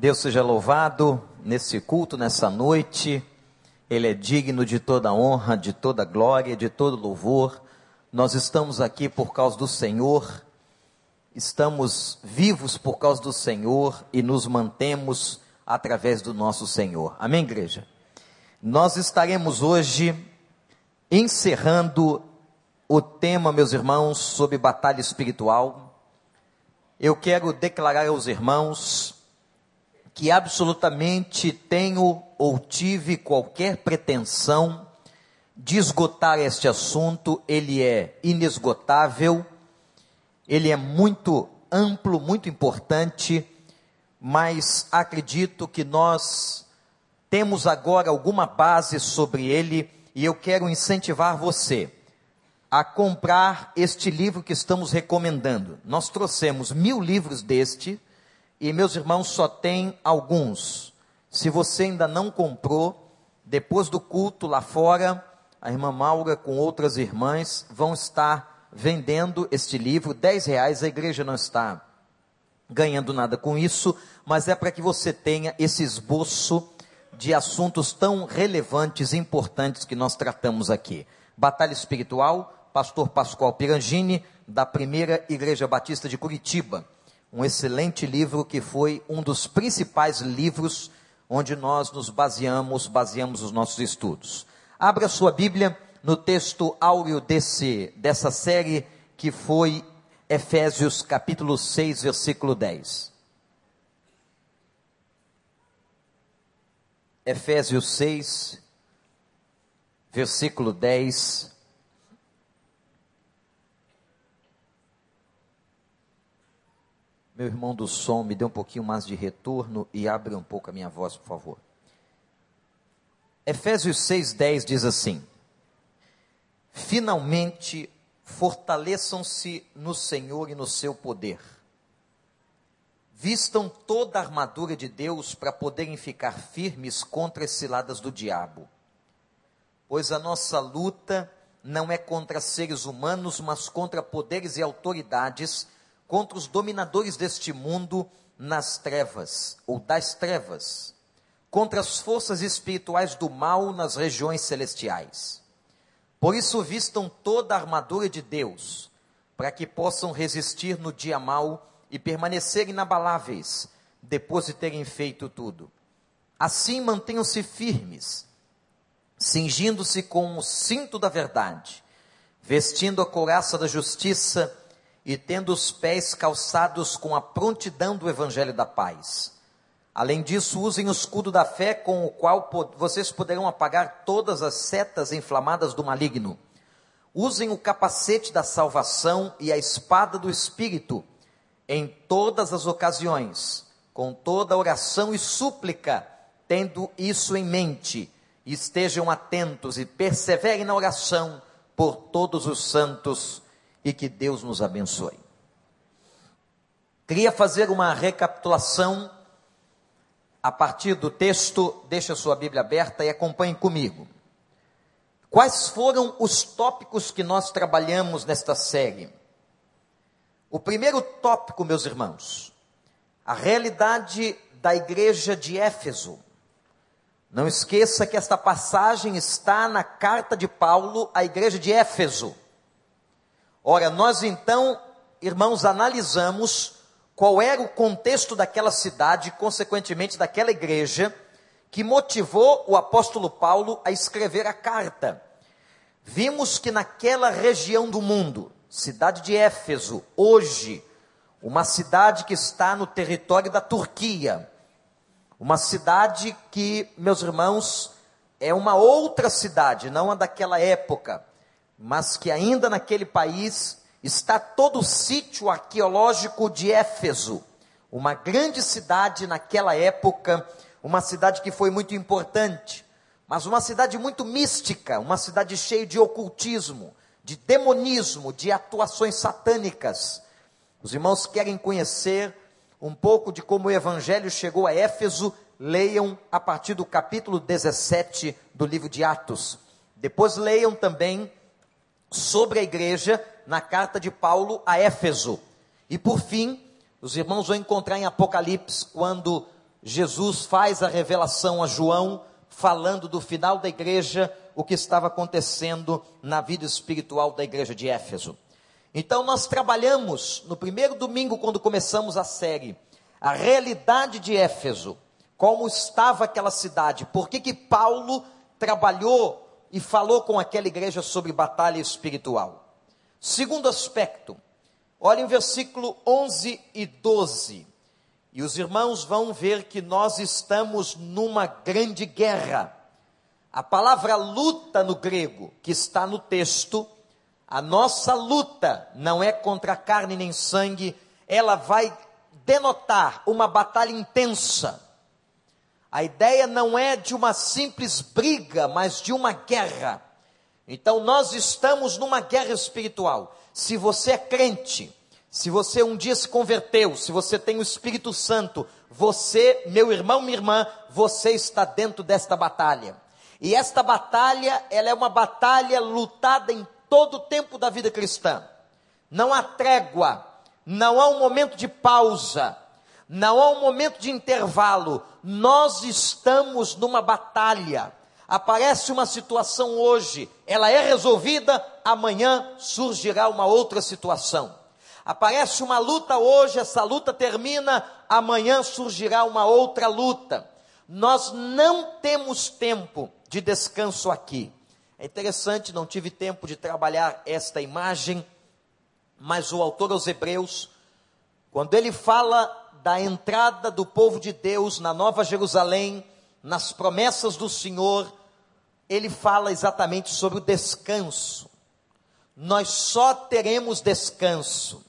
Deus seja louvado nesse culto, nessa noite. Ele é digno de toda honra, de toda glória, de todo louvor. Nós estamos aqui por causa do Senhor, estamos vivos por causa do Senhor e nos mantemos através do nosso Senhor. Amém, igreja? Nós estaremos hoje encerrando o tema, meus irmãos, sobre batalha espiritual. Eu quero declarar aos irmãos que absolutamente tenho ou tive qualquer pretensão de esgotar este assunto, ele é inesgotável, ele é muito amplo, muito importante, mas acredito que nós temos agora alguma base sobre ele e eu quero incentivar você a comprar este livro que estamos recomendando. Nós trouxemos mil livros deste e meus irmãos só tem alguns. Se você ainda não comprou, depois do culto lá fora, a irmã Maura com outras irmãs vão estar vendendo este livro, dez reais, a igreja não está ganhando nada com isso, mas é para que você tenha esse esboço de assuntos tão relevantes e importantes que nós tratamos aqui. Batalha Espiritual, Pastor Pascoal Pirangini, da Primeira Igreja Batista de Curitiba um excelente livro que foi um dos principais livros onde nós nos baseamos, baseamos os nossos estudos. Abra sua Bíblia no texto áureo desse, dessa série que foi Efésios capítulo 6, versículo 10. Efésios 6, versículo 10 Meu irmão do som, me dê um pouquinho mais de retorno e abre um pouco a minha voz, por favor. Efésios 6,10 diz assim: Finalmente fortaleçam-se no Senhor e no seu poder. Vistam toda a armadura de Deus para poderem ficar firmes contra as ciladas do diabo. Pois a nossa luta não é contra seres humanos, mas contra poderes e autoridades contra os dominadores deste mundo nas trevas, ou das trevas, contra as forças espirituais do mal nas regiões celestiais. Por isso, vistam toda a armadura de Deus, para que possam resistir no dia mau e permanecer inabaláveis, depois de terem feito tudo. Assim, mantenham-se firmes, cingindo-se com o cinto da verdade, vestindo a couraça da justiça e tendo os pés calçados com a prontidão do evangelho da paz. Além disso, usem o escudo da fé com o qual vocês poderão apagar todas as setas inflamadas do maligno. Usem o capacete da salvação e a espada do espírito em todas as ocasiões, com toda oração e súplica, tendo isso em mente. Estejam atentos e perseverem na oração por todos os santos e que Deus nos abençoe. Queria fazer uma recapitulação a partir do texto, deixa a sua Bíblia aberta e acompanhe comigo. Quais foram os tópicos que nós trabalhamos nesta série? O primeiro tópico, meus irmãos, a realidade da igreja de Éfeso. Não esqueça que esta passagem está na carta de Paulo à igreja de Éfeso. Ora, nós então, irmãos, analisamos qual era o contexto daquela cidade, consequentemente daquela igreja, que motivou o apóstolo Paulo a escrever a carta. Vimos que naquela região do mundo, cidade de Éfeso, hoje, uma cidade que está no território da Turquia, uma cidade que, meus irmãos, é uma outra cidade, não a daquela época mas que ainda naquele país está todo o sítio arqueológico de Éfeso, uma grande cidade naquela época, uma cidade que foi muito importante, mas uma cidade muito mística, uma cidade cheia de ocultismo, de demonismo, de atuações satânicas. Os irmãos querem conhecer um pouco de como o evangelho chegou a Éfeso, leiam a partir do capítulo 17 do livro de Atos. Depois leiam também sobre a igreja na carta de Paulo a Éfeso. E por fim, os irmãos vão encontrar em Apocalipse, quando Jesus faz a revelação a João, falando do final da igreja, o que estava acontecendo na vida espiritual da igreja de Éfeso. Então, nós trabalhamos no primeiro domingo, quando começamos a série, a realidade de Éfeso, como estava aquela cidade, por que, que Paulo trabalhou e falou com aquela igreja sobre batalha espiritual. Segundo aspecto, olhem versículo 11 e 12. E os irmãos vão ver que nós estamos numa grande guerra. A palavra luta no grego, que está no texto, a nossa luta não é contra carne nem sangue, ela vai denotar uma batalha intensa. A ideia não é de uma simples briga, mas de uma guerra. Então nós estamos numa guerra espiritual. Se você é crente, se você um dia se converteu, se você tem o Espírito Santo, você, meu irmão, minha irmã, você está dentro desta batalha. E esta batalha, ela é uma batalha lutada em todo o tempo da vida cristã. Não há trégua, não há um momento de pausa, não há um momento de intervalo. Nós estamos numa batalha. Aparece uma situação hoje, ela é resolvida, amanhã surgirá uma outra situação. Aparece uma luta hoje, essa luta termina, amanhã surgirá uma outra luta. Nós não temos tempo de descanso aqui. É interessante, não tive tempo de trabalhar esta imagem, mas o autor aos Hebreus, quando ele fala da entrada do povo de Deus na Nova Jerusalém, nas promessas do Senhor, ele fala exatamente sobre o descanso. Nós só teremos descanso,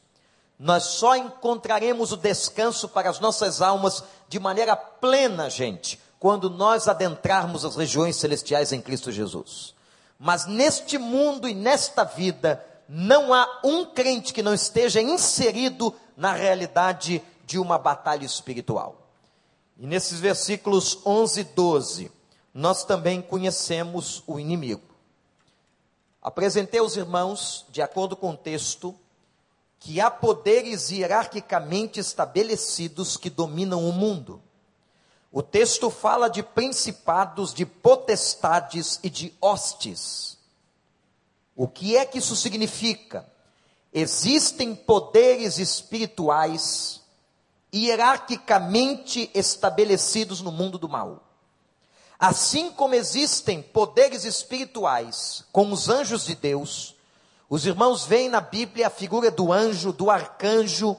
nós só encontraremos o descanso para as nossas almas de maneira plena, gente, quando nós adentrarmos as regiões celestiais em Cristo Jesus. Mas neste mundo e nesta vida, não há um crente que não esteja inserido na realidade de uma batalha espiritual. E nesses versículos 11 e 12, nós também conhecemos o inimigo. Apresentei aos irmãos, de acordo com o texto, que há poderes hierarquicamente estabelecidos que dominam o mundo. O texto fala de principados, de potestades e de hostes. O que é que isso significa? Existem poderes espirituais hierarquicamente estabelecidos no mundo do mal. Assim como existem poderes espirituais com os anjos de Deus, os irmãos veem na Bíblia a figura do anjo, do arcanjo,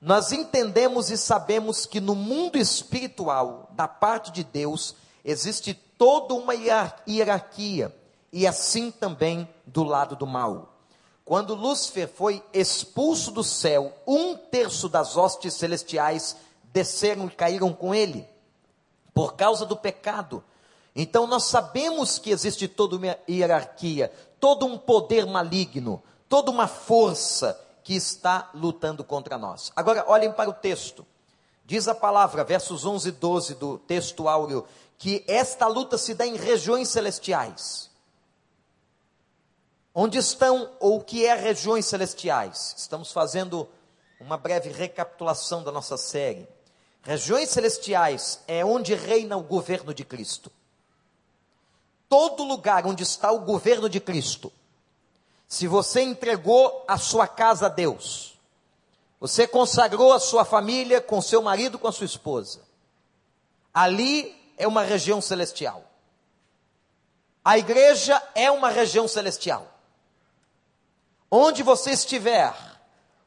nós entendemos e sabemos que no mundo espiritual, da parte de Deus, existe toda uma hierarquia, e assim também do lado do mal. Quando Lúcifer foi expulso do céu, um terço das hostes celestiais desceram e caíram com ele, por causa do pecado. Então nós sabemos que existe toda uma hierarquia, todo um poder maligno, toda uma força que está lutando contra nós. Agora, olhem para o texto. Diz a palavra, versos 11 e 12 do texto áureo, que esta luta se dá em regiões celestiais. Onde estão, ou o que é regiões celestiais? Estamos fazendo uma breve recapitulação da nossa série. Regiões celestiais é onde reina o governo de Cristo. Todo lugar onde está o governo de Cristo se você entregou a sua casa a Deus, você consagrou a sua família com seu marido, com a sua esposa, ali é uma região celestial. A igreja é uma região celestial. Onde você estiver,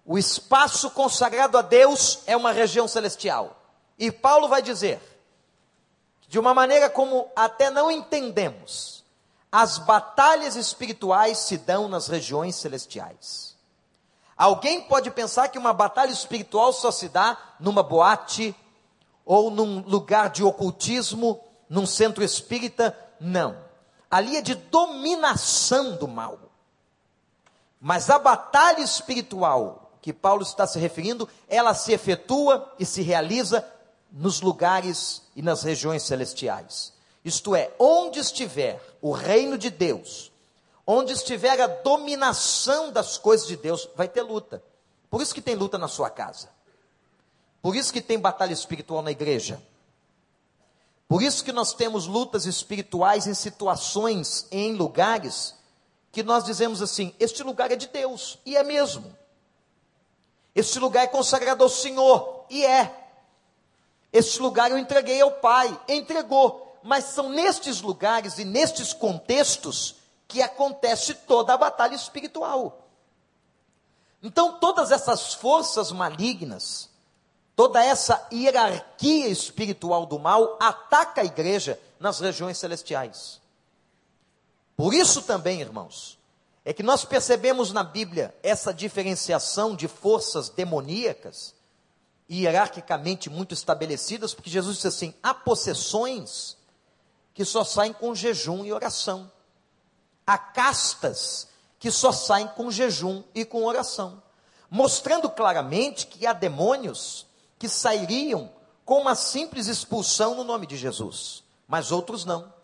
o espaço consagrado a Deus é uma região celestial. E Paulo vai dizer, de uma maneira como até não entendemos, as batalhas espirituais se dão nas regiões celestiais. Alguém pode pensar que uma batalha espiritual só se dá numa boate ou num lugar de ocultismo, num centro espírita. Não. Ali é de dominação do mal. Mas a batalha espiritual que Paulo está se referindo, ela se efetua e se realiza nos lugares e nas regiões celestiais. Isto é, onde estiver o reino de Deus, onde estiver a dominação das coisas de Deus, vai ter luta. Por isso que tem luta na sua casa. Por isso que tem batalha espiritual na igreja. Por isso que nós temos lutas espirituais em situações, em lugares, que nós dizemos assim: este lugar é de Deus, e é mesmo. Este lugar é consagrado ao Senhor, e é. Este lugar eu entreguei ao Pai, entregou. Mas são nestes lugares e nestes contextos que acontece toda a batalha espiritual. Então, todas essas forças malignas, toda essa hierarquia espiritual do mal ataca a igreja nas regiões celestiais. Por isso também, irmãos, é que nós percebemos na Bíblia essa diferenciação de forças demoníacas, hierarquicamente muito estabelecidas, porque Jesus disse assim: há possessões que só saem com jejum e oração, há castas que só saem com jejum e com oração, mostrando claramente que há demônios que sairiam com uma simples expulsão no nome de Jesus, mas outros não.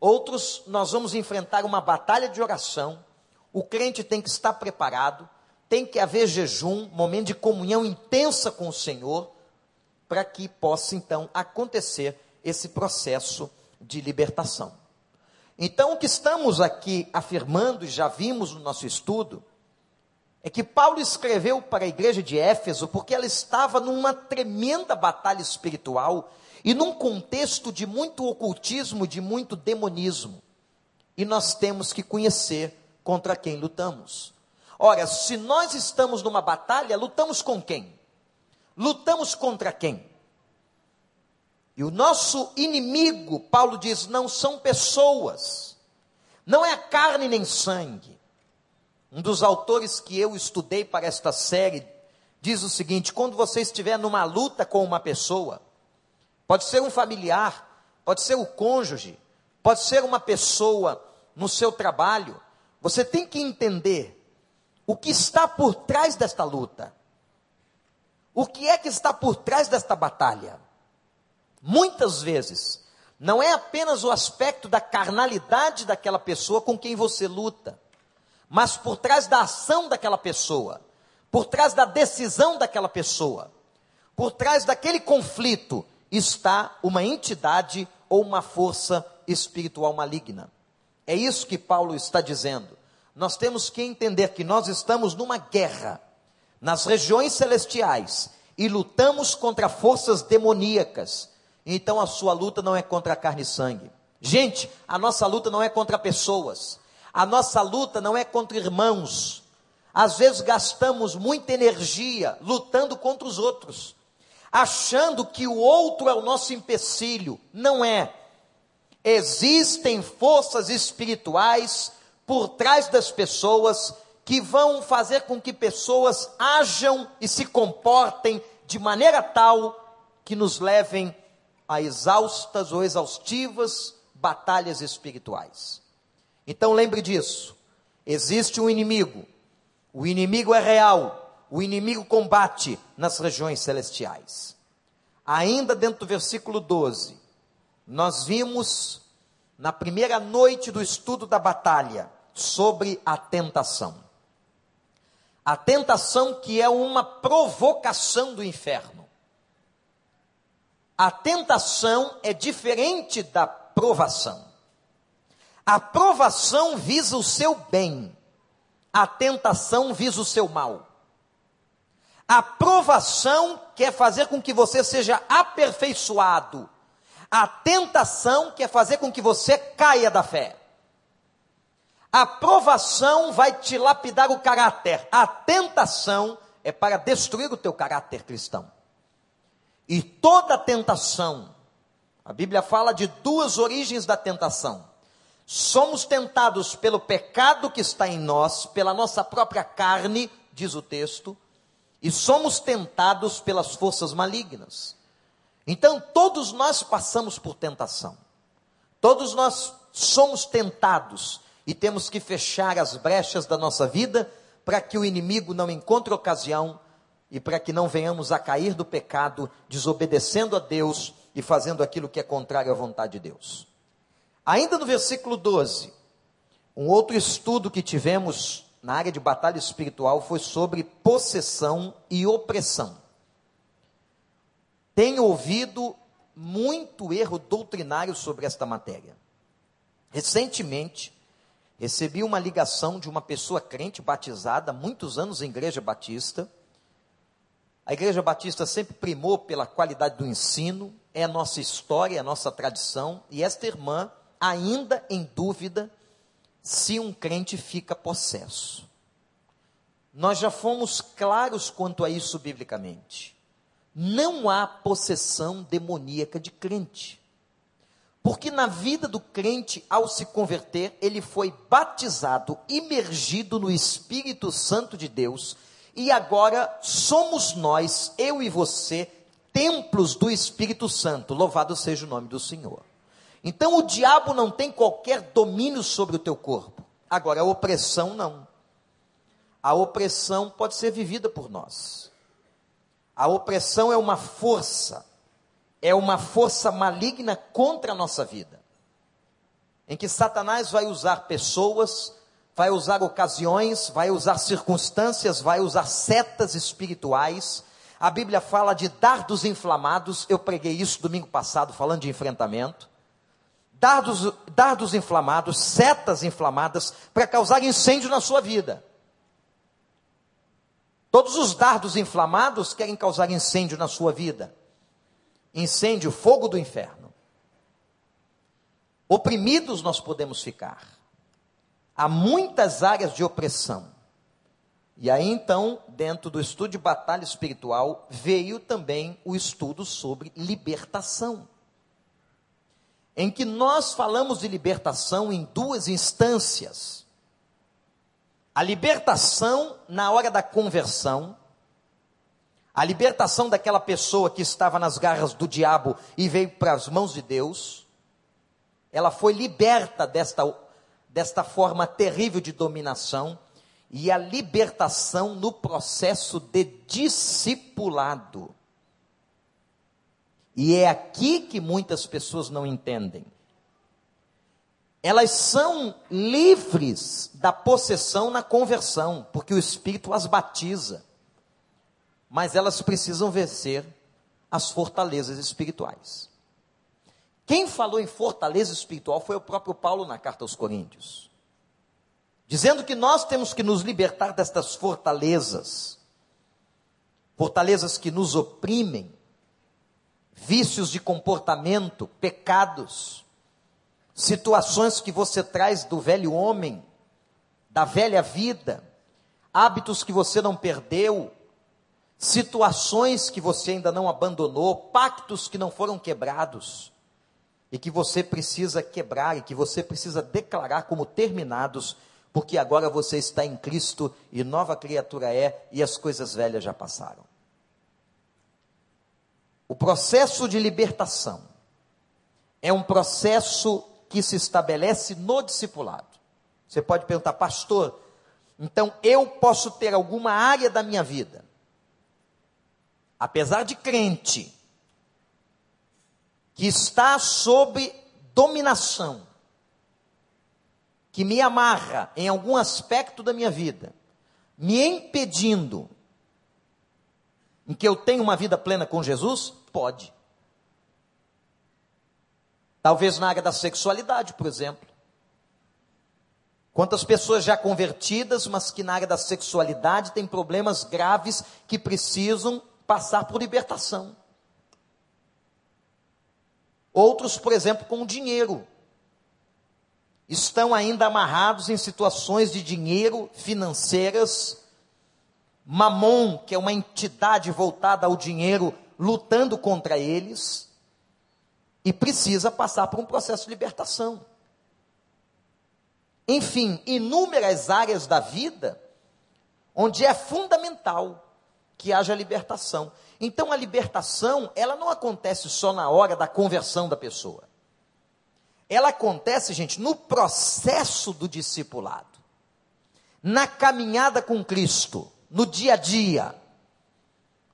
Outros nós vamos enfrentar uma batalha de oração. O crente tem que estar preparado, tem que haver jejum, momento de comunhão intensa com o Senhor, para que possa então acontecer esse processo de libertação. Então, o que estamos aqui afirmando, e já vimos no nosso estudo, é que Paulo escreveu para a igreja de Éfeso porque ela estava numa tremenda batalha espiritual e num contexto de muito ocultismo, de muito demonismo. E nós temos que conhecer contra quem lutamos. Ora, se nós estamos numa batalha, lutamos com quem? Lutamos contra quem? E o nosso inimigo, Paulo diz, não são pessoas, não é carne nem sangue. Um dos autores que eu estudei para esta série diz o seguinte: quando você estiver numa luta com uma pessoa, pode ser um familiar, pode ser o cônjuge, pode ser uma pessoa no seu trabalho, você tem que entender o que está por trás desta luta. O que é que está por trás desta batalha? Muitas vezes, não é apenas o aspecto da carnalidade daquela pessoa com quem você luta, mas por trás da ação daquela pessoa, por trás da decisão daquela pessoa, por trás daquele conflito está uma entidade ou uma força espiritual maligna. É isso que Paulo está dizendo. Nós temos que entender que nós estamos numa guerra nas regiões celestiais e lutamos contra forças demoníacas então a sua luta não é contra carne e sangue. Gente, a nossa luta não é contra pessoas. A nossa luta não é contra irmãos. Às vezes gastamos muita energia lutando contra os outros, achando que o outro é o nosso empecilho. Não é. Existem forças espirituais por trás das pessoas que vão fazer com que pessoas ajam e se comportem de maneira tal que nos levem a exaustas ou exaustivas batalhas espirituais. Então lembre disso. Existe um inimigo. O inimigo é real. O inimigo combate nas regiões celestiais. Ainda dentro do versículo 12, nós vimos na primeira noite do estudo da batalha sobre a tentação. A tentação que é uma provocação do inferno. A tentação é diferente da provação. A provação visa o seu bem, a tentação visa o seu mal. A provação quer fazer com que você seja aperfeiçoado. A tentação quer fazer com que você caia da fé. A provação vai te lapidar o caráter. A tentação é para destruir o teu caráter cristão. E toda tentação, a Bíblia fala de duas origens da tentação. Somos tentados pelo pecado que está em nós, pela nossa própria carne, diz o texto, e somos tentados pelas forças malignas. Então, todos nós passamos por tentação. Todos nós somos tentados e temos que fechar as brechas da nossa vida para que o inimigo não encontre ocasião e para que não venhamos a cair do pecado, desobedecendo a Deus e fazendo aquilo que é contrário à vontade de Deus. Ainda no versículo 12, um outro estudo que tivemos na área de batalha espiritual foi sobre possessão e opressão. tenho ouvido muito erro doutrinário sobre esta matéria. Recentemente, recebi uma ligação de uma pessoa crente batizada muitos anos em igreja batista. A igreja batista sempre primou pela qualidade do ensino, é a nossa história, é a nossa tradição, e esta irmã ainda em dúvida se um crente fica possesso. Nós já fomos claros quanto a isso biblicamente. Não há possessão demoníaca de crente. Porque na vida do crente, ao se converter, ele foi batizado, imergido no Espírito Santo de Deus, e agora somos nós, eu e você, templos do Espírito Santo. Louvado seja o nome do Senhor. Então o diabo não tem qualquer domínio sobre o teu corpo. Agora, a opressão não. A opressão pode ser vivida por nós. A opressão é uma força, é uma força maligna contra a nossa vida. Em que Satanás vai usar pessoas, vai usar ocasiões, vai usar circunstâncias, vai usar setas espirituais. A Bíblia fala de dardos inflamados. Eu preguei isso domingo passado, falando de enfrentamento dardos, dardos inflamados, setas inflamadas, para causar incêndio na sua vida. Todos os dardos inflamados querem causar incêndio na sua vida. Incêndio, fogo do inferno. Oprimidos nós podemos ficar. Há muitas áreas de opressão. E aí então, dentro do estudo de batalha espiritual, veio também o estudo sobre libertação em que nós falamos de libertação em duas instâncias. A libertação na hora da conversão, a libertação daquela pessoa que estava nas garras do diabo e veio para as mãos de Deus, ela foi liberta desta, desta forma terrível de dominação, e a libertação no processo de discipulado. E é aqui que muitas pessoas não entendem. Elas são livres da possessão na conversão, porque o Espírito as batiza. Mas elas precisam vencer as fortalezas espirituais. Quem falou em fortaleza espiritual foi o próprio Paulo na carta aos Coríntios. Dizendo que nós temos que nos libertar destas fortalezas, fortalezas que nos oprimem, vícios de comportamento, pecados, situações que você traz do velho homem, da velha vida, hábitos que você não perdeu, situações que você ainda não abandonou, pactos que não foram quebrados e que você precisa quebrar e que você precisa declarar como terminados, porque agora você está em Cristo e nova criatura é e as coisas velhas já passaram. O processo de libertação é um processo que se estabelece no discipulado. Você pode perguntar, pastor, então eu posso ter alguma área da minha vida, apesar de crente, que está sob dominação, que me amarra em algum aspecto da minha vida, me impedindo em que eu tenha uma vida plena com Jesus? Pode. Talvez na área da sexualidade, por exemplo. Quantas pessoas já convertidas, mas que na área da sexualidade têm problemas graves que precisam passar por libertação. Outros, por exemplo, com o dinheiro. Estão ainda amarrados em situações de dinheiro financeiras. Mamon, que é uma entidade voltada ao dinheiro, lutando contra eles e precisa passar por um processo de libertação. Enfim, inúmeras áreas da vida onde é fundamental que haja libertação. Então a libertação, ela não acontece só na hora da conversão da pessoa. Ela acontece, gente, no processo do discipulado. Na caminhada com Cristo, no dia a dia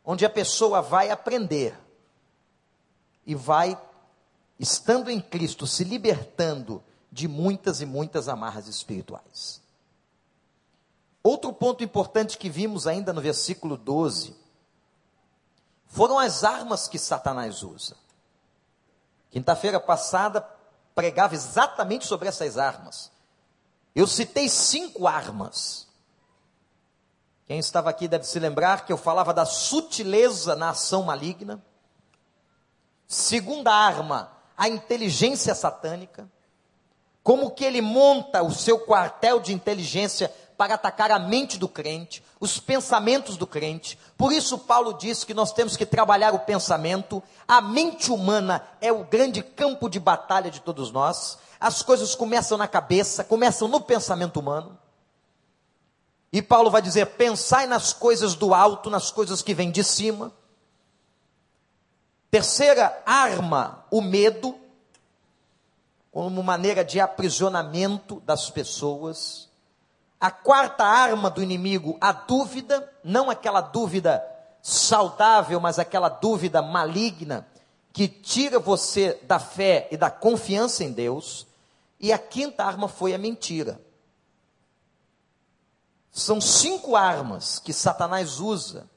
onde a pessoa vai aprender e vai, estando em Cristo, se libertando de muitas e muitas amarras espirituais. Outro ponto importante que vimos ainda no versículo 12 foram as armas que Satanás usa. Quinta-feira passada pregava exatamente sobre essas armas. Eu citei cinco armas. Quem estava aqui deve se lembrar que eu falava da sutileza na ação maligna. Segunda arma, a inteligência satânica. Como que ele monta o seu quartel de inteligência para atacar a mente do crente, os pensamentos do crente. Por isso, Paulo diz que nós temos que trabalhar o pensamento. A mente humana é o grande campo de batalha de todos nós. As coisas começam na cabeça, começam no pensamento humano. E Paulo vai dizer: pensai nas coisas do alto, nas coisas que vêm de cima. Terceira arma, o medo, como maneira de aprisionamento das pessoas. A quarta arma do inimigo, a dúvida, não aquela dúvida saudável, mas aquela dúvida maligna que tira você da fé e da confiança em Deus. E a quinta arma foi a mentira. São cinco armas que Satanás usa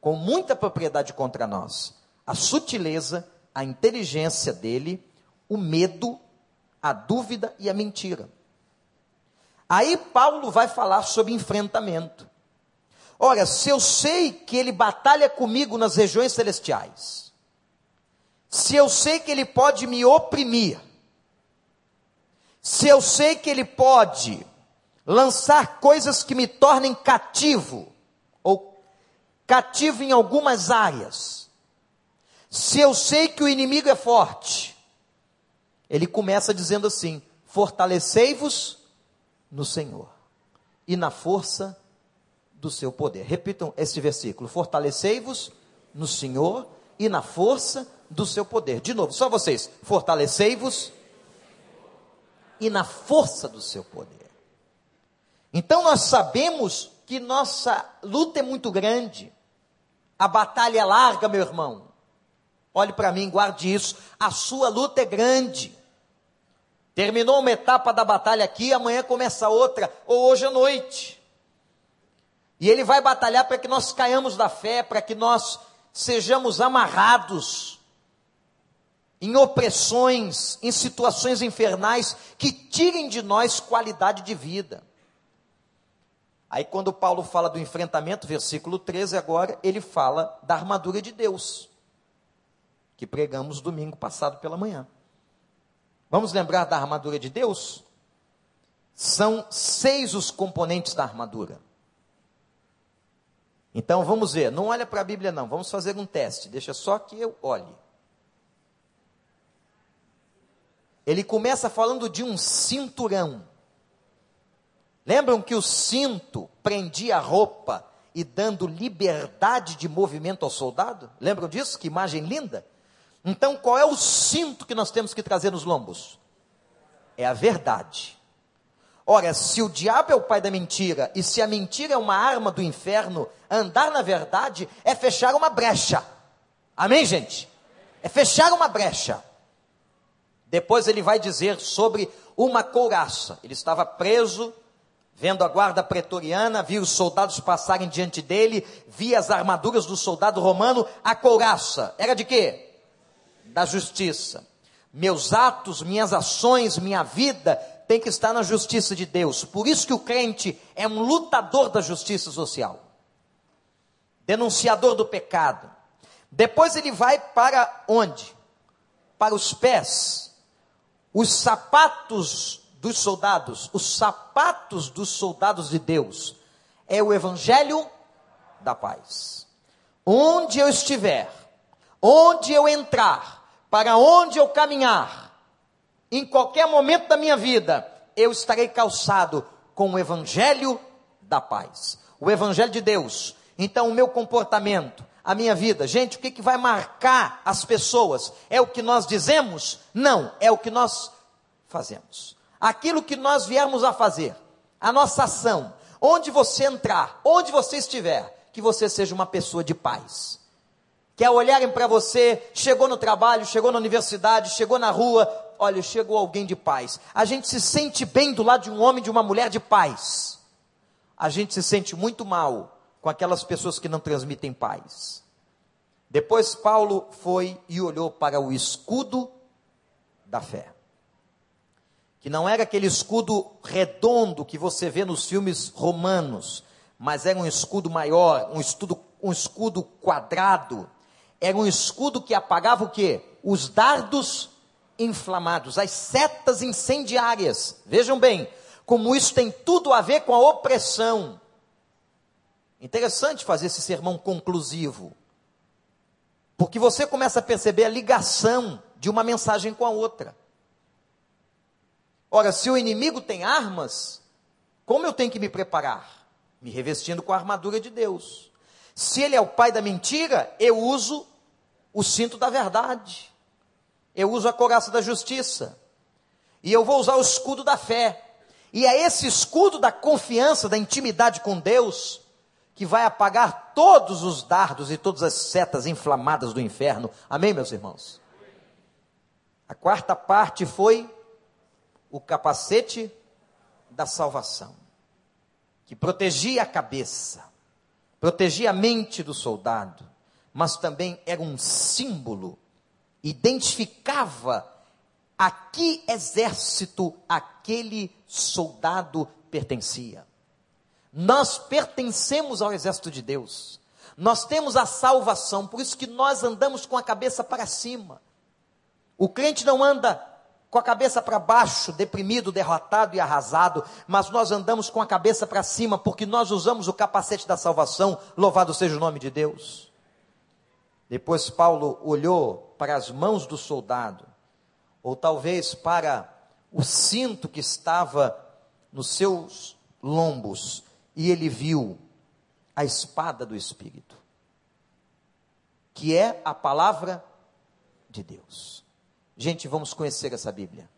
com muita propriedade contra nós: a sutileza, a inteligência dele, o medo, a dúvida e a mentira. Aí Paulo vai falar sobre enfrentamento. Ora, se eu sei que ele batalha comigo nas regiões celestiais, se eu sei que ele pode me oprimir, se eu sei que ele pode lançar coisas que me tornem cativo, ou cativo em algumas áreas, se eu sei que o inimigo é forte, ele começa dizendo assim: fortalecei-vos no Senhor e na força do seu poder. Repitam este versículo: fortalecei-vos no Senhor e na força do seu poder. De novo, só vocês: fortalecei-vos e na força do seu poder. Então nós sabemos que nossa luta é muito grande. A batalha é larga, meu irmão. Olhe para mim, guarde isso. A sua luta é grande. Terminou uma etapa da batalha aqui, amanhã começa outra, ou hoje à noite. E ele vai batalhar para que nós caiamos da fé, para que nós sejamos amarrados em opressões, em situações infernais que tirem de nós qualidade de vida. Aí, quando Paulo fala do enfrentamento, versículo 13, agora, ele fala da armadura de Deus, que pregamos domingo passado pela manhã. Vamos lembrar da armadura de Deus? São seis os componentes da armadura. Então vamos ver, não olha para a Bíblia não, vamos fazer um teste, deixa só que eu olhe. Ele começa falando de um cinturão. Lembram que o cinto prendia a roupa e dando liberdade de movimento ao soldado? Lembram disso? Que imagem linda! Então, qual é o cinto que nós temos que trazer nos lombos? É a verdade. Ora, se o diabo é o pai da mentira e se a mentira é uma arma do inferno, andar na verdade é fechar uma brecha. Amém, gente? É fechar uma brecha. Depois ele vai dizer sobre uma couraça. Ele estava preso, vendo a guarda pretoriana, viu os soldados passarem diante dele, via as armaduras do soldado romano, a couraça. Era de quê? da justiça. Meus atos, minhas ações, minha vida tem que estar na justiça de Deus. Por isso que o crente é um lutador da justiça social. Denunciador do pecado. Depois ele vai para onde? Para os pés. Os sapatos dos soldados, os sapatos dos soldados de Deus, é o evangelho da paz. Onde eu estiver, onde eu entrar, para onde eu caminhar, em qualquer momento da minha vida, eu estarei calçado com o Evangelho da paz, o Evangelho de Deus. Então, o meu comportamento, a minha vida, gente, o que, que vai marcar as pessoas? É o que nós dizemos? Não, é o que nós fazemos. Aquilo que nós viermos a fazer, a nossa ação, onde você entrar, onde você estiver, que você seja uma pessoa de paz que ao olharem para você, chegou no trabalho, chegou na universidade, chegou na rua, olha, chegou alguém de paz. A gente se sente bem do lado de um homem, de uma mulher de paz. A gente se sente muito mal com aquelas pessoas que não transmitem paz. Depois Paulo foi e olhou para o escudo da fé. Que não era aquele escudo redondo que você vê nos filmes romanos, mas era um escudo maior, um, escudo, um escudo quadrado. Era um escudo que apagava o quê? Os dardos inflamados, as setas incendiárias. Vejam bem, como isso tem tudo a ver com a opressão. Interessante fazer esse sermão conclusivo. Porque você começa a perceber a ligação de uma mensagem com a outra. Ora, se o inimigo tem armas, como eu tenho que me preparar? Me revestindo com a armadura de Deus. Se ele é o pai da mentira, eu uso o cinto da verdade. Eu uso a coraça da justiça. E eu vou usar o escudo da fé. E é esse escudo da confiança, da intimidade com Deus, que vai apagar todos os dardos e todas as setas inflamadas do inferno. Amém, meus irmãos? A quarta parte foi o capacete da salvação, que protegia a cabeça, protegia a mente do soldado, mas também era um símbolo, identificava a que exército aquele soldado pertencia. Nós pertencemos ao exército de Deus. Nós temos a salvação, por isso que nós andamos com a cabeça para cima. O crente não anda com a cabeça para baixo, deprimido, derrotado e arrasado, mas nós andamos com a cabeça para cima, porque nós usamos o capacete da salvação, louvado seja o nome de Deus. Depois Paulo olhou para as mãos do soldado, ou talvez para o cinto que estava nos seus lombos, e ele viu a espada do Espírito, que é a palavra de Deus. Gente, vamos conhecer essa Bíblia.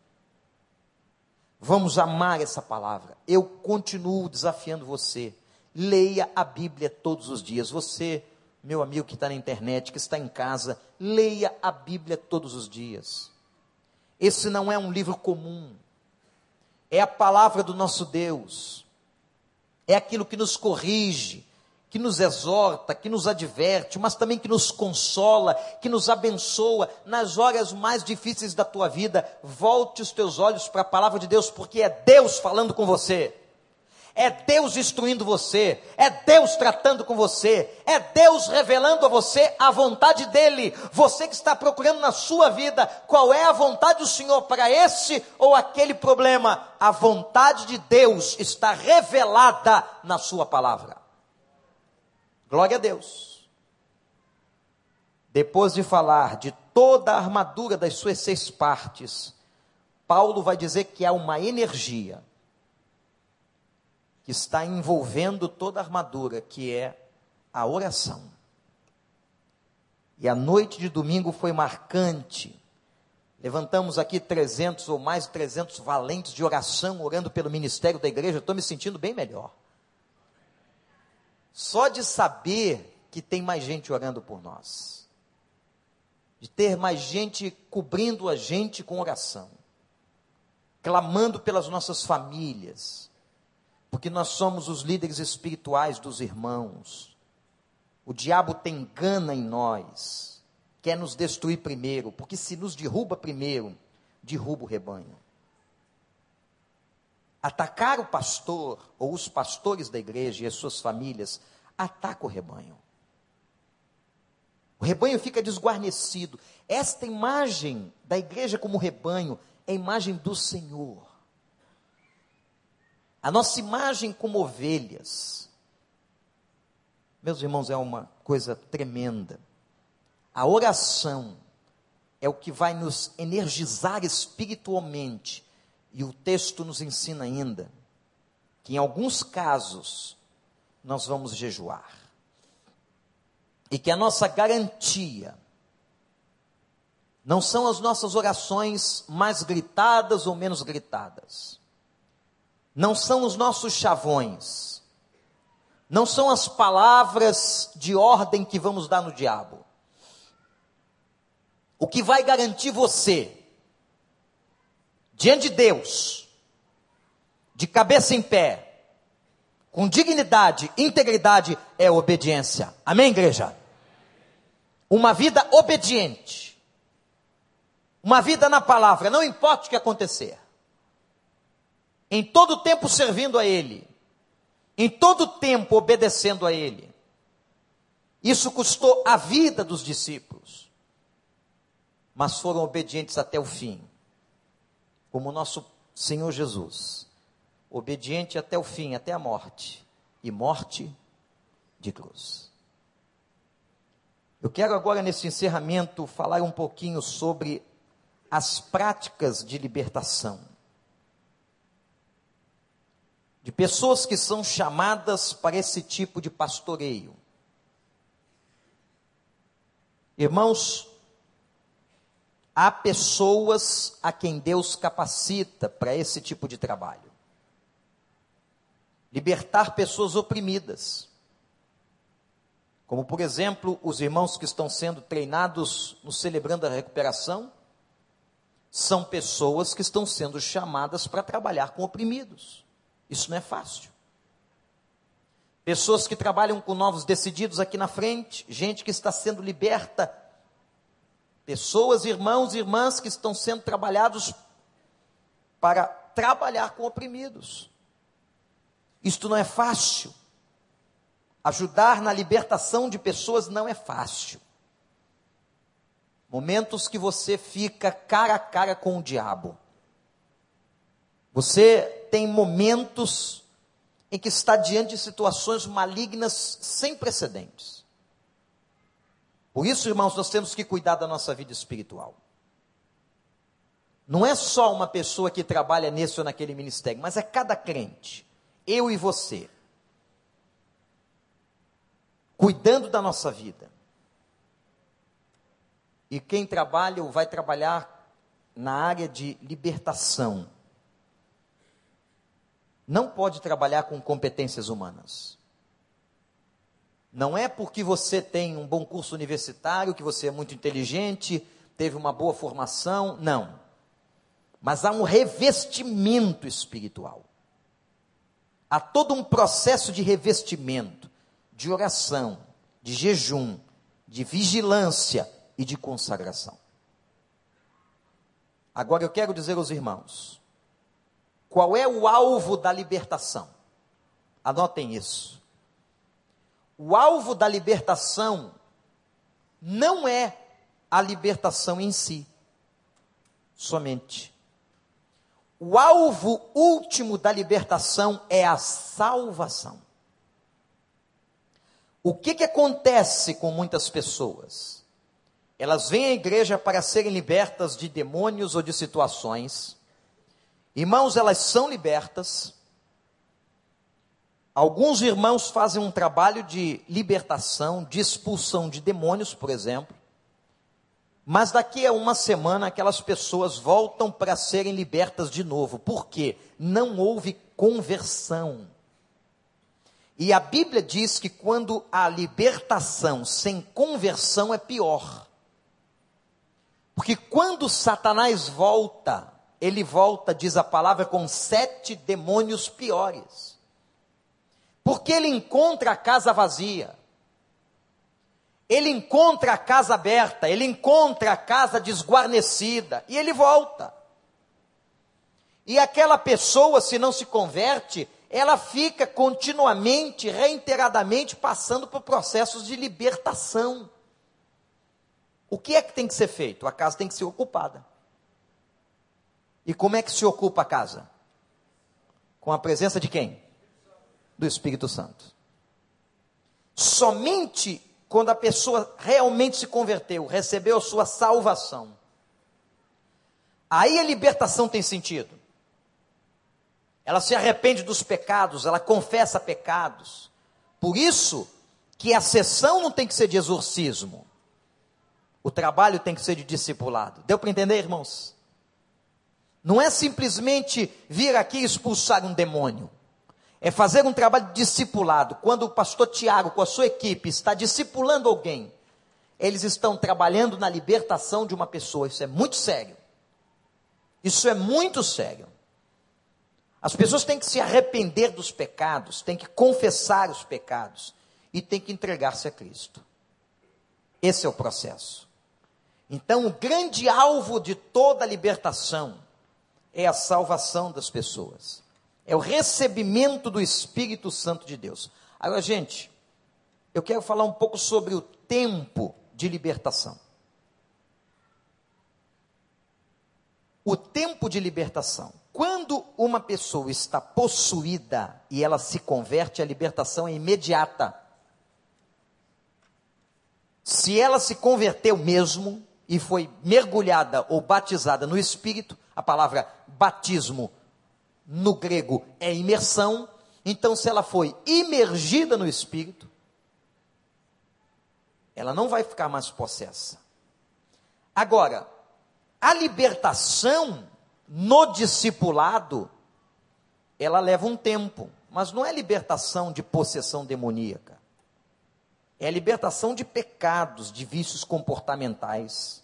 Vamos amar essa palavra. Eu continuo desafiando você. Leia a Bíblia todos os dias. Você, meu amigo que está na internet, que está em casa, leia a Bíblia todos os dias. Esse não é um livro comum. É a palavra do nosso Deus. É aquilo que nos corrige, que nos exorta, que nos adverte, mas também que nos consola, que nos abençoa nas horas mais difíceis da tua vida. Volte os teus olhos para a palavra de Deus, porque é Deus falando com você. É Deus instruindo você, é Deus tratando com você, é Deus revelando a você a vontade dele. Você que está procurando na sua vida qual é a vontade do Senhor para esse ou aquele problema, a vontade de Deus está revelada na sua palavra. Glória a Deus. Depois de falar de toda a armadura das suas seis partes, Paulo vai dizer que há uma energia que está envolvendo toda a armadura, que é a oração. E a noite de domingo foi marcante. Levantamos aqui 300 ou mais de 300 valentes de oração, orando pelo ministério da igreja. Estou me sentindo bem melhor. Só de saber que tem mais gente orando por nós, de ter mais gente cobrindo a gente com oração, clamando pelas nossas famílias, porque nós somos os líderes espirituais dos irmãos. O diabo tem gana em nós, quer nos destruir primeiro, porque se nos derruba primeiro, derruba o rebanho. Atacar o pastor ou os pastores da igreja e as suas famílias ataca o rebanho. O rebanho fica desguarnecido. Esta imagem da igreja como rebanho é a imagem do Senhor. A nossa imagem como ovelhas. Meus irmãos, é uma coisa tremenda. A oração é o que vai nos energizar espiritualmente e o texto nos ensina ainda que em alguns casos nós vamos jejuar. E que a nossa garantia não são as nossas orações mais gritadas ou menos gritadas. Não são os nossos chavões. Não são as palavras de ordem que vamos dar no diabo. O que vai garantir você diante de Deus, de cabeça em pé, com dignidade, integridade, é obediência. Amém, igreja? uma vida obediente, uma vida na palavra, não importa o que acontecer, em todo tempo servindo a Ele, em todo tempo obedecendo a Ele. Isso custou a vida dos discípulos, mas foram obedientes até o fim, como nosso Senhor Jesus, obediente até o fim, até a morte, e morte de cruz. Eu quero agora, nesse encerramento, falar um pouquinho sobre as práticas de libertação. De pessoas que são chamadas para esse tipo de pastoreio. Irmãos, há pessoas a quem Deus capacita para esse tipo de trabalho. Libertar pessoas oprimidas. Como, por exemplo, os irmãos que estão sendo treinados no Celebrando a Recuperação, são pessoas que estão sendo chamadas para trabalhar com oprimidos. Isso não é fácil. Pessoas que trabalham com novos decididos aqui na frente, gente que está sendo liberta. Pessoas, irmãos e irmãs que estão sendo trabalhados para trabalhar com oprimidos. Isto não é fácil. Ajudar na libertação de pessoas não é fácil. Momentos que você fica cara a cara com o diabo. Você tem momentos em que está diante de situações malignas sem precedentes. Por isso, irmãos, nós temos que cuidar da nossa vida espiritual. Não é só uma pessoa que trabalha nesse ou naquele ministério, mas é cada crente, eu e você, cuidando da nossa vida. E quem trabalha ou vai trabalhar na área de libertação, não pode trabalhar com competências humanas. Não é porque você tem um bom curso universitário, que você é muito inteligente, teve uma boa formação, não. Mas há um revestimento espiritual. Há todo um processo de revestimento, de oração, de jejum, de vigilância e de consagração. Agora eu quero dizer aos irmãos, qual é o alvo da libertação? Anotem isso. O alvo da libertação não é a libertação em si, somente. O alvo último da libertação é a salvação. O que, que acontece com muitas pessoas? Elas vêm à igreja para serem libertas de demônios ou de situações, Irmãos, elas são libertas. Alguns irmãos fazem um trabalho de libertação, de expulsão de demônios, por exemplo. Mas daqui a uma semana aquelas pessoas voltam para serem libertas de novo. Por quê? Não houve conversão. E a Bíblia diz que quando a libertação sem conversão é pior. Porque quando Satanás volta ele volta, diz a palavra, com sete demônios piores. Porque ele encontra a casa vazia, ele encontra a casa aberta, ele encontra a casa desguarnecida e ele volta. E aquela pessoa, se não se converte, ela fica continuamente, reiteradamente passando por processos de libertação. O que é que tem que ser feito? A casa tem que ser ocupada. E como é que se ocupa a casa? Com a presença de quem? Do Espírito Santo. Somente quando a pessoa realmente se converteu, recebeu a sua salvação, aí a libertação tem sentido. Ela se arrepende dos pecados, ela confessa pecados. Por isso que a sessão não tem que ser de exorcismo. O trabalho tem que ser de discipulado. Deu para entender, irmãos? Não é simplesmente vir aqui expulsar um demônio. É fazer um trabalho discipulado. Quando o pastor Tiago, com a sua equipe, está discipulando alguém, eles estão trabalhando na libertação de uma pessoa. Isso é muito sério. Isso é muito sério. As pessoas têm que se arrepender dos pecados, têm que confessar os pecados e têm que entregar-se a Cristo. Esse é o processo. Então, o grande alvo de toda libertação é a salvação das pessoas. É o recebimento do Espírito Santo de Deus. Agora, gente, eu quero falar um pouco sobre o tempo de libertação. O tempo de libertação. Quando uma pessoa está possuída e ela se converte, a libertação é imediata. Se ela se converteu mesmo e foi mergulhada ou batizada no Espírito, a palavra batismo no grego é imersão, então se ela foi imergida no Espírito, ela não vai ficar mais possessa. Agora, a libertação no discipulado, ela leva um tempo, mas não é libertação de possessão demoníaca. É libertação de pecados, de vícios comportamentais.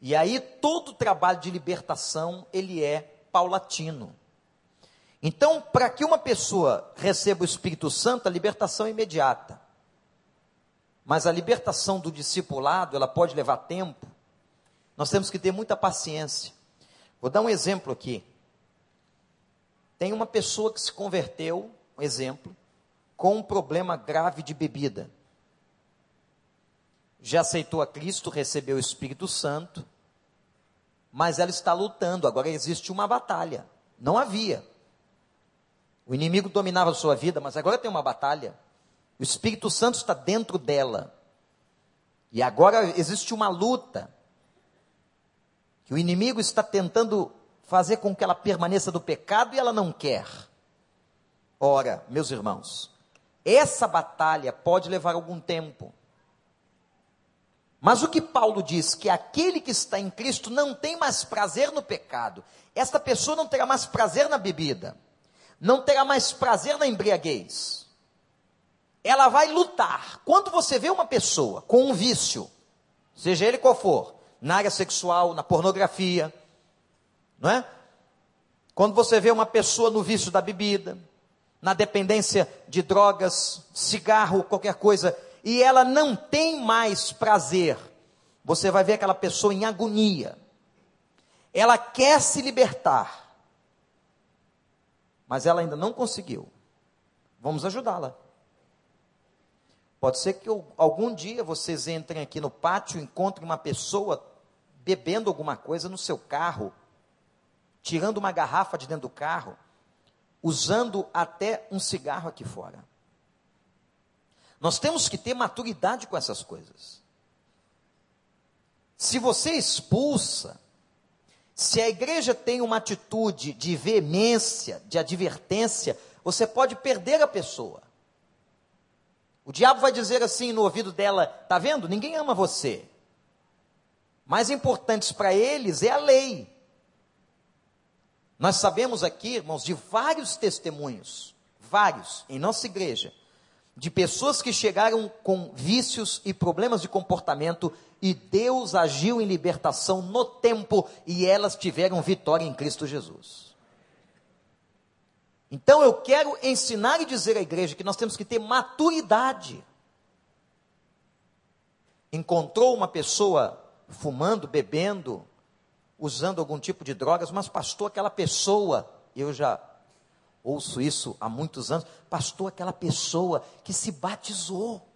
E aí todo trabalho de libertação, ele é paulatino. Então, para que uma pessoa receba o Espírito Santo, a libertação é imediata. Mas a libertação do discipulado, ela pode levar tempo. Nós temos que ter muita paciência. Vou dar um exemplo aqui. Tem uma pessoa que se converteu, um exemplo, com um problema grave de bebida. Já aceitou a Cristo, recebeu o Espírito Santo, mas ela está lutando. Agora existe uma batalha. Não havia. O inimigo dominava a sua vida, mas agora tem uma batalha. O Espírito Santo está dentro dela. E agora existe uma luta. Que o inimigo está tentando fazer com que ela permaneça do pecado e ela não quer. Ora, meus irmãos, essa batalha pode levar algum tempo. Mas o que Paulo diz que aquele que está em Cristo não tem mais prazer no pecado. Esta pessoa não terá mais prazer na bebida. Não terá mais prazer na embriaguez. Ela vai lutar. Quando você vê uma pessoa com um vício, seja ele qual for, na área sexual, na pornografia, não é? Quando você vê uma pessoa no vício da bebida, na dependência de drogas, cigarro, qualquer coisa, e ela não tem mais prazer, você vai ver aquela pessoa em agonia. Ela quer se libertar, mas ela ainda não conseguiu. Vamos ajudá-la. Pode ser que algum dia vocês entrem aqui no pátio, encontrem uma pessoa bebendo alguma coisa no seu carro, tirando uma garrafa de dentro do carro usando até um cigarro aqui fora. Nós temos que ter maturidade com essas coisas. Se você expulsa, se a igreja tem uma atitude de veemência, de advertência, você pode perder a pessoa. O diabo vai dizer assim no ouvido dela: tá vendo? Ninguém ama você. Mais importantes para eles é a lei. Nós sabemos aqui, irmãos, de vários testemunhos, vários, em nossa igreja, de pessoas que chegaram com vícios e problemas de comportamento e Deus agiu em libertação no tempo e elas tiveram vitória em Cristo Jesus. Então eu quero ensinar e dizer à igreja que nós temos que ter maturidade. Encontrou uma pessoa fumando, bebendo, usando algum tipo de drogas, mas pastor, aquela pessoa, eu já ouço isso há muitos anos, pastor, aquela pessoa que se batizou,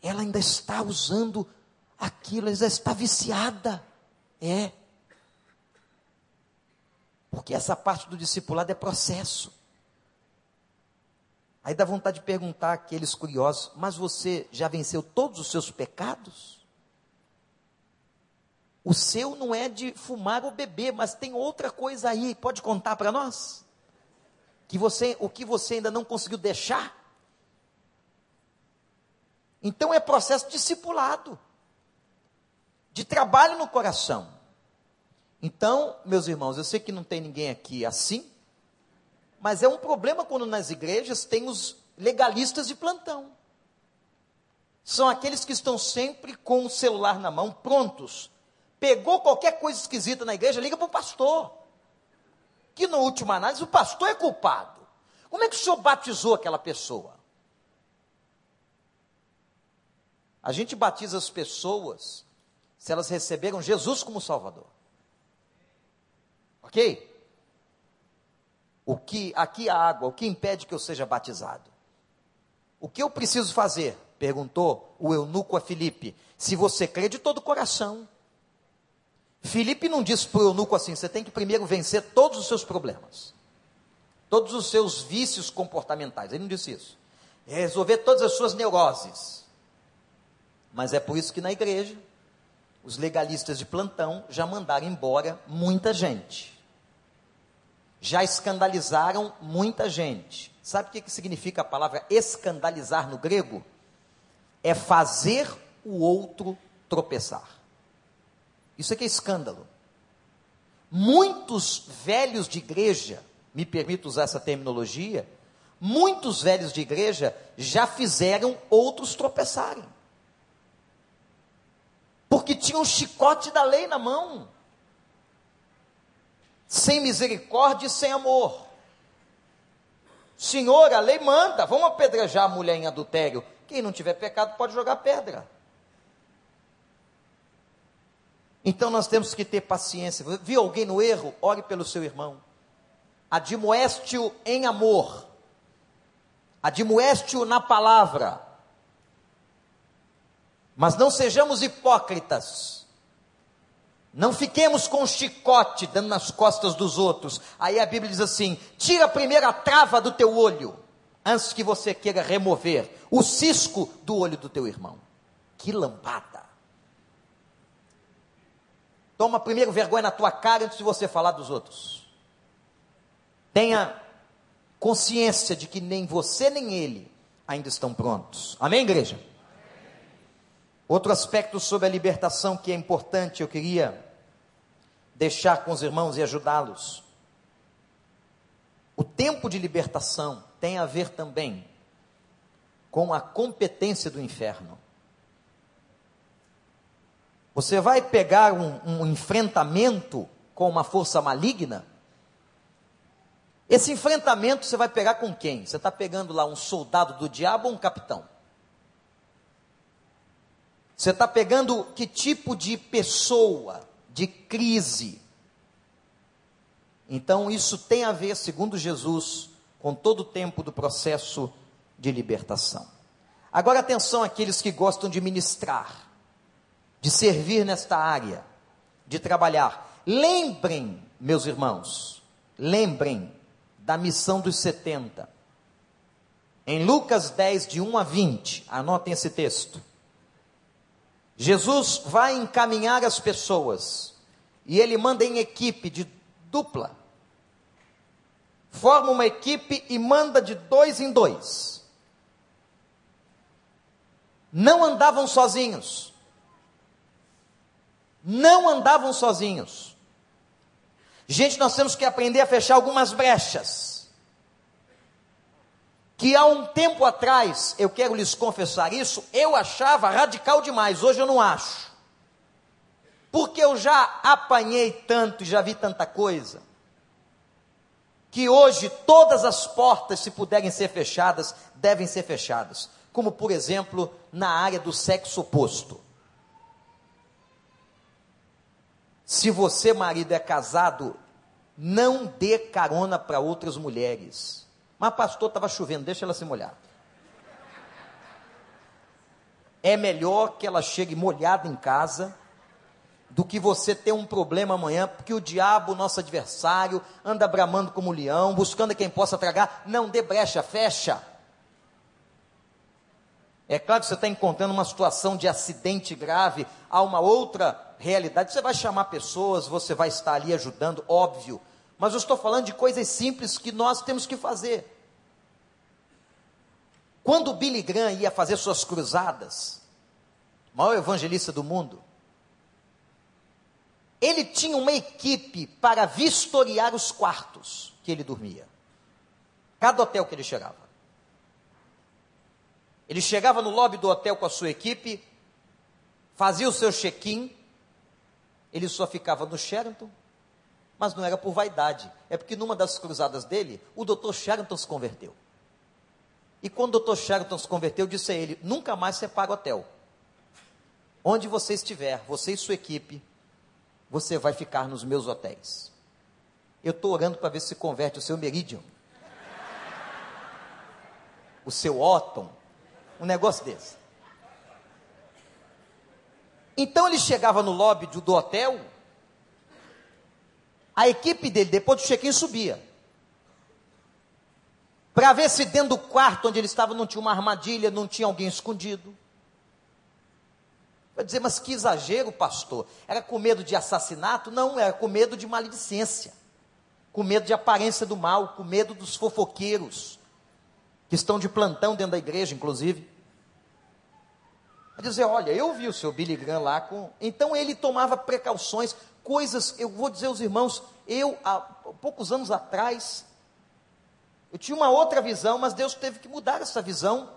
ela ainda está usando aquilo, ela está viciada. É. Porque essa parte do discipulado é processo. Aí dá vontade de perguntar àqueles curiosos: mas você já venceu todos os seus pecados? O seu não é de fumar ou beber, mas tem outra coisa aí. Pode contar para nós? Que você, o que você ainda não conseguiu deixar? Então é processo discipulado, de trabalho no coração. Então, meus irmãos, eu sei que não tem ninguém aqui assim, mas é um problema quando nas igrejas tem os legalistas de plantão. São aqueles que estão sempre com o celular na mão, prontos pegou qualquer coisa esquisita na igreja, liga para o pastor. Que no último análise o pastor é culpado. Como é que o senhor batizou aquela pessoa? A gente batiza as pessoas se elas receberam Jesus como Salvador. Ok? O que aqui a água, o que impede que eu seja batizado? O que eu preciso fazer? Perguntou o eunuco a Filipe. Se você crê de todo o coração. Filipe não disse para o eunuco assim: você tem que primeiro vencer todos os seus problemas, todos os seus vícios comportamentais. Ele não disse isso. É resolver todas as suas neuroses. Mas é por isso que na igreja, os legalistas de plantão já mandaram embora muita gente. Já escandalizaram muita gente. Sabe o que, que significa a palavra escandalizar no grego? É fazer o outro tropeçar. Isso aqui é escândalo. Muitos velhos de igreja, me permito usar essa terminologia, muitos velhos de igreja já fizeram outros tropeçarem. Porque tinham um chicote da lei na mão. Sem misericórdia e sem amor. Senhor, a lei manda, vamos apedrejar a mulher em adultério. Quem não tiver pecado pode jogar pedra. Então nós temos que ter paciência. Viu alguém no erro? Ore pelo seu irmão. Admoeste-o em amor. Admoeste-o na palavra. Mas não sejamos hipócritas. Não fiquemos com chicote dando nas costas dos outros. Aí a Bíblia diz assim: tira a trava do teu olho, antes que você queira remover o cisco do olho do teu irmão. Que lambada! Toma primeiro vergonha na tua cara antes de você falar dos outros. Tenha consciência de que nem você nem ele ainda estão prontos. Amém, igreja? Outro aspecto sobre a libertação que é importante, eu queria deixar com os irmãos e ajudá-los. O tempo de libertação tem a ver também com a competência do inferno. Você vai pegar um, um enfrentamento com uma força maligna? Esse enfrentamento você vai pegar com quem? Você está pegando lá um soldado do diabo ou um capitão? Você está pegando que tipo de pessoa, de crise? Então, isso tem a ver, segundo Jesus, com todo o tempo do processo de libertação. Agora, atenção àqueles que gostam de ministrar de servir nesta área, de trabalhar. Lembrem, meus irmãos, lembrem da missão dos 70. Em Lucas 10, de 1 a 20, anotem esse texto. Jesus vai encaminhar as pessoas e ele manda em equipe de dupla. Forma uma equipe e manda de dois em dois. Não andavam sozinhos não andavam sozinhos. Gente, nós temos que aprender a fechar algumas brechas. Que há um tempo atrás, eu quero lhes confessar isso, eu achava radical demais, hoje eu não acho. Porque eu já apanhei tanto e já vi tanta coisa, que hoje todas as portas, se puderem ser fechadas, devem ser fechadas. Como, por exemplo, na área do sexo oposto. Se você, marido, é casado, não dê carona para outras mulheres. Mas, pastor, estava chovendo, deixa ela se molhar. É melhor que ela chegue molhada em casa do que você ter um problema amanhã, porque o diabo, nosso adversário, anda bramando como leão, buscando quem possa tragar. Não dê brecha, fecha. É claro que você está encontrando uma situação de acidente grave, há uma outra realidade. Você vai chamar pessoas, você vai estar ali ajudando, óbvio. Mas eu estou falando de coisas simples que nós temos que fazer. Quando Billy Graham ia fazer suas cruzadas, maior evangelista do mundo, ele tinha uma equipe para vistoriar os quartos que ele dormia. Cada hotel que ele chegava. Ele chegava no lobby do hotel com a sua equipe, fazia o seu check-in, ele só ficava no Sheraton, mas não era por vaidade, é porque numa das cruzadas dele, o doutor Sheraton se converteu. E quando o doutor Sheraton se converteu, disse a ele: nunca mais paga hotel. onde você estiver, você e sua equipe, você vai ficar nos meus hotéis. Eu estou orando para ver se converte o seu Meridian, o seu Otton, um negócio desse. Então ele chegava no lobby do hotel, a equipe dele, depois do check-in, subia. Para ver se dentro do quarto onde ele estava não tinha uma armadilha, não tinha alguém escondido. Vai dizer, mas que exagero, pastor. Era com medo de assassinato? Não, era com medo de maledicência. Com medo de aparência do mal, com medo dos fofoqueiros, que estão de plantão dentro da igreja, inclusive. Vai dizer, olha, eu vi o seu Billy Graham lá com. Então ele tomava precauções, coisas, eu vou dizer aos irmãos, eu, há poucos anos atrás, eu tinha uma outra visão, mas Deus teve que mudar essa visão,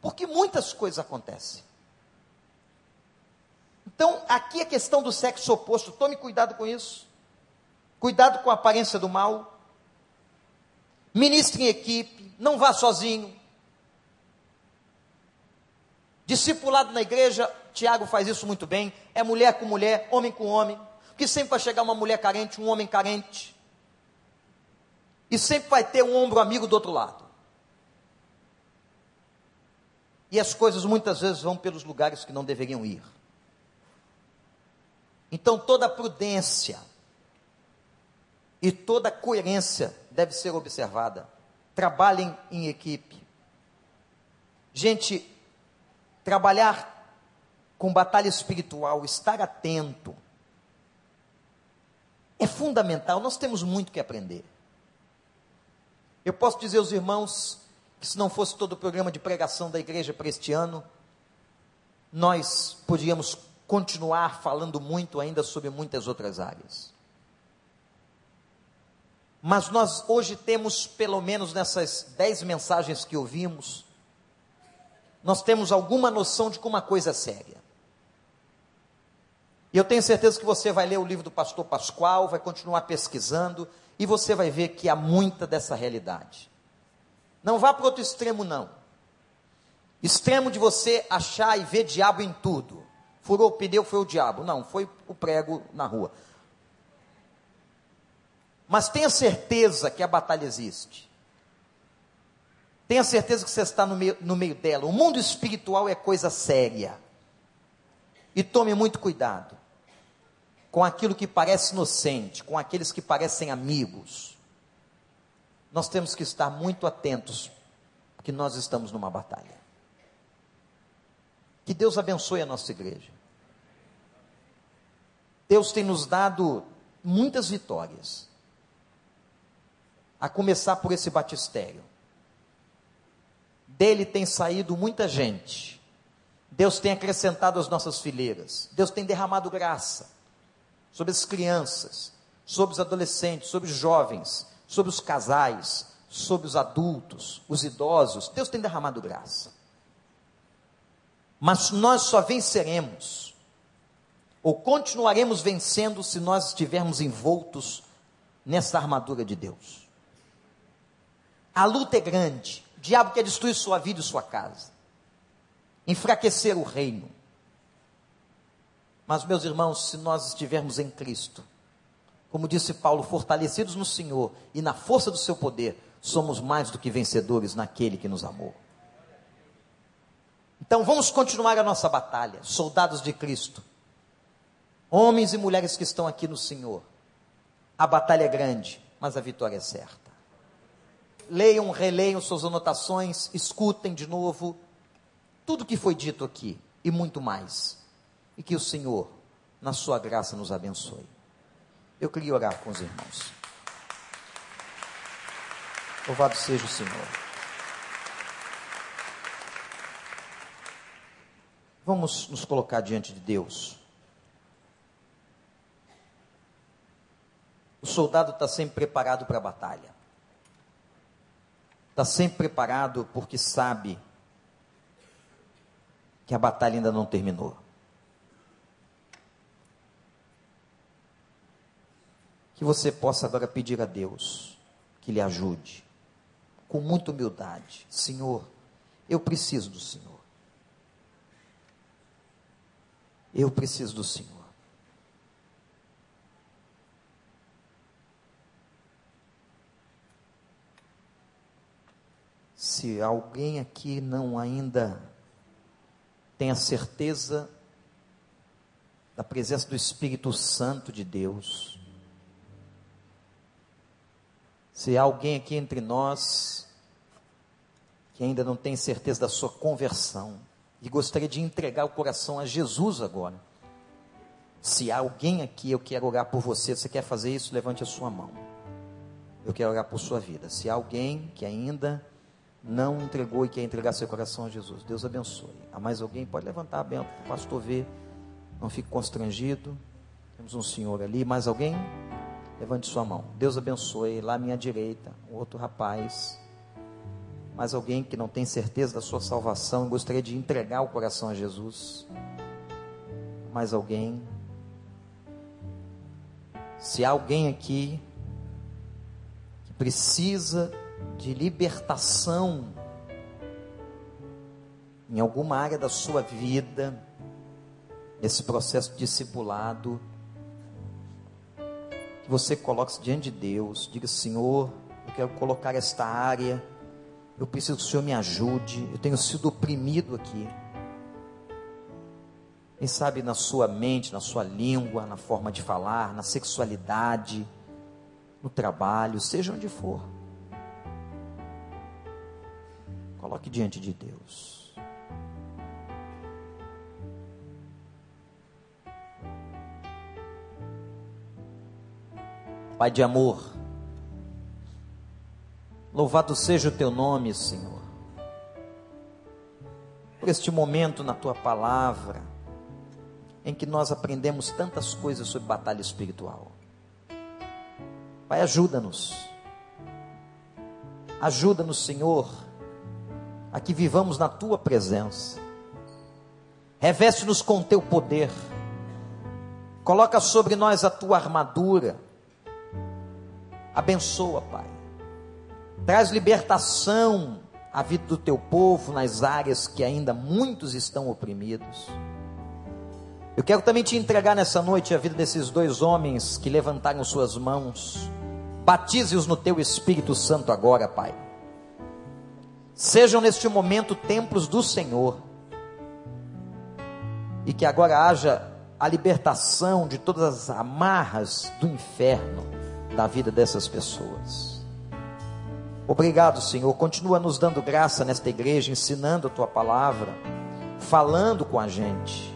porque muitas coisas acontecem. Então, aqui a questão do sexo oposto, tome cuidado com isso. Cuidado com a aparência do mal. Ministre em equipe, não vá sozinho. Discipulado na igreja, Tiago faz isso muito bem. É mulher com mulher, homem com homem. Porque sempre vai chegar uma mulher carente, um homem carente. E sempre vai ter um ombro amigo do outro lado. E as coisas muitas vezes vão pelos lugares que não deveriam ir. Então toda prudência e toda coerência deve ser observada. Trabalhem em equipe. Gente, trabalhar com batalha espiritual, estar atento, é fundamental. Nós temos muito que aprender. Eu posso dizer aos irmãos que se não fosse todo o programa de pregação da igreja para este ano, nós podíamos continuar falando muito ainda sobre muitas outras áreas. Mas nós hoje temos, pelo menos nessas dez mensagens que ouvimos, nós temos alguma noção de como a coisa é séria. E eu tenho certeza que você vai ler o livro do pastor Pascoal, vai continuar pesquisando, e você vai ver que há muita dessa realidade. Não vá para outro extremo, não. Extremo de você achar e ver diabo em tudo. Furou o pneu, foi o diabo. Não, foi o prego na rua. Mas tenha certeza que a batalha existe. Tenha certeza que você está no meio, no meio dela. O mundo espiritual é coisa séria. E tome muito cuidado com aquilo que parece inocente, com aqueles que parecem amigos. Nós temos que estar muito atentos, porque nós estamos numa batalha. Que Deus abençoe a nossa igreja. Deus tem nos dado muitas vitórias. A começar por esse batistério. Dele tem saído muita gente. Deus tem acrescentado as nossas fileiras. Deus tem derramado graça sobre as crianças, sobre os adolescentes, sobre os jovens, sobre os casais, sobre os adultos, os idosos. Deus tem derramado graça. Mas nós só venceremos, ou continuaremos vencendo, se nós estivermos envoltos nessa armadura de Deus. A luta é grande. O diabo quer destruir sua vida e sua casa, enfraquecer o reino. Mas, meus irmãos, se nós estivermos em Cristo, como disse Paulo, fortalecidos no Senhor e na força do seu poder, somos mais do que vencedores naquele que nos amou. Então vamos continuar a nossa batalha, soldados de Cristo, homens e mulheres que estão aqui no Senhor. A batalha é grande, mas a vitória é certa. Leiam, releiam suas anotações, escutem de novo tudo que foi dito aqui e muito mais. E que o Senhor, na sua graça, nos abençoe. Eu queria orar com os irmãos. Louvado seja o Senhor. Vamos nos colocar diante de Deus. O soldado está sempre preparado para a batalha. Está sempre preparado porque sabe que a batalha ainda não terminou. que você possa agora pedir a Deus que lhe ajude, com muita humildade: Senhor, eu preciso do Senhor. Eu preciso do Senhor. Se alguém aqui não ainda tem a certeza da presença do Espírito Santo de Deus, se há alguém aqui entre nós que ainda não tem certeza da sua conversão e gostaria de entregar o coração a Jesus agora, se há alguém aqui, eu quero orar por você, você quer fazer isso, levante a sua mão. Eu quero orar por sua vida. Se há alguém que ainda não entregou e quer entregar seu coração a Jesus, Deus abençoe. Há mais alguém? Pode levantar bem, o pastor ver. Não fique constrangido. Temos um senhor ali. Mais alguém? Levante sua mão. Deus abençoe. Lá à minha direita, um outro rapaz. Mais alguém que não tem certeza da sua salvação gostaria de entregar o coração a Jesus? Mais alguém? Se há alguém aqui que precisa de libertação em alguma área da sua vida, nesse processo discipulado, que você coloque-se diante de Deus, diga: Senhor, eu quero colocar esta área, eu preciso que o Senhor me ajude, eu tenho sido oprimido aqui. Quem sabe na sua mente, na sua língua, na forma de falar, na sexualidade, no trabalho, seja onde for. Coloque diante de Deus. Pai de amor, louvado seja o teu nome, Senhor, por este momento na tua palavra, em que nós aprendemos tantas coisas sobre batalha espiritual. Pai, ajuda-nos. Ajuda-nos, Senhor, a que vivamos na tua presença. Reveste-nos com teu poder. Coloca sobre nós a tua armadura. Abençoa, Pai. Traz libertação à vida do teu povo nas áreas que ainda muitos estão oprimidos. Eu quero também te entregar nessa noite a vida desses dois homens que levantaram suas mãos. Batize-os no teu Espírito Santo agora, Pai. Sejam neste momento templos do Senhor. E que agora haja a libertação de todas as amarras do inferno da vida dessas pessoas. Obrigado, Senhor. Continua nos dando graça nesta igreja, ensinando a tua palavra, falando com a gente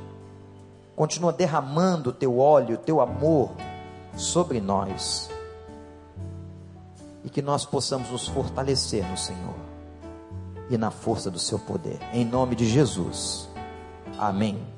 continua derramando o teu óleo, o teu amor sobre nós. E que nós possamos nos fortalecer no Senhor e na força do seu poder. Em nome de Jesus. Amém.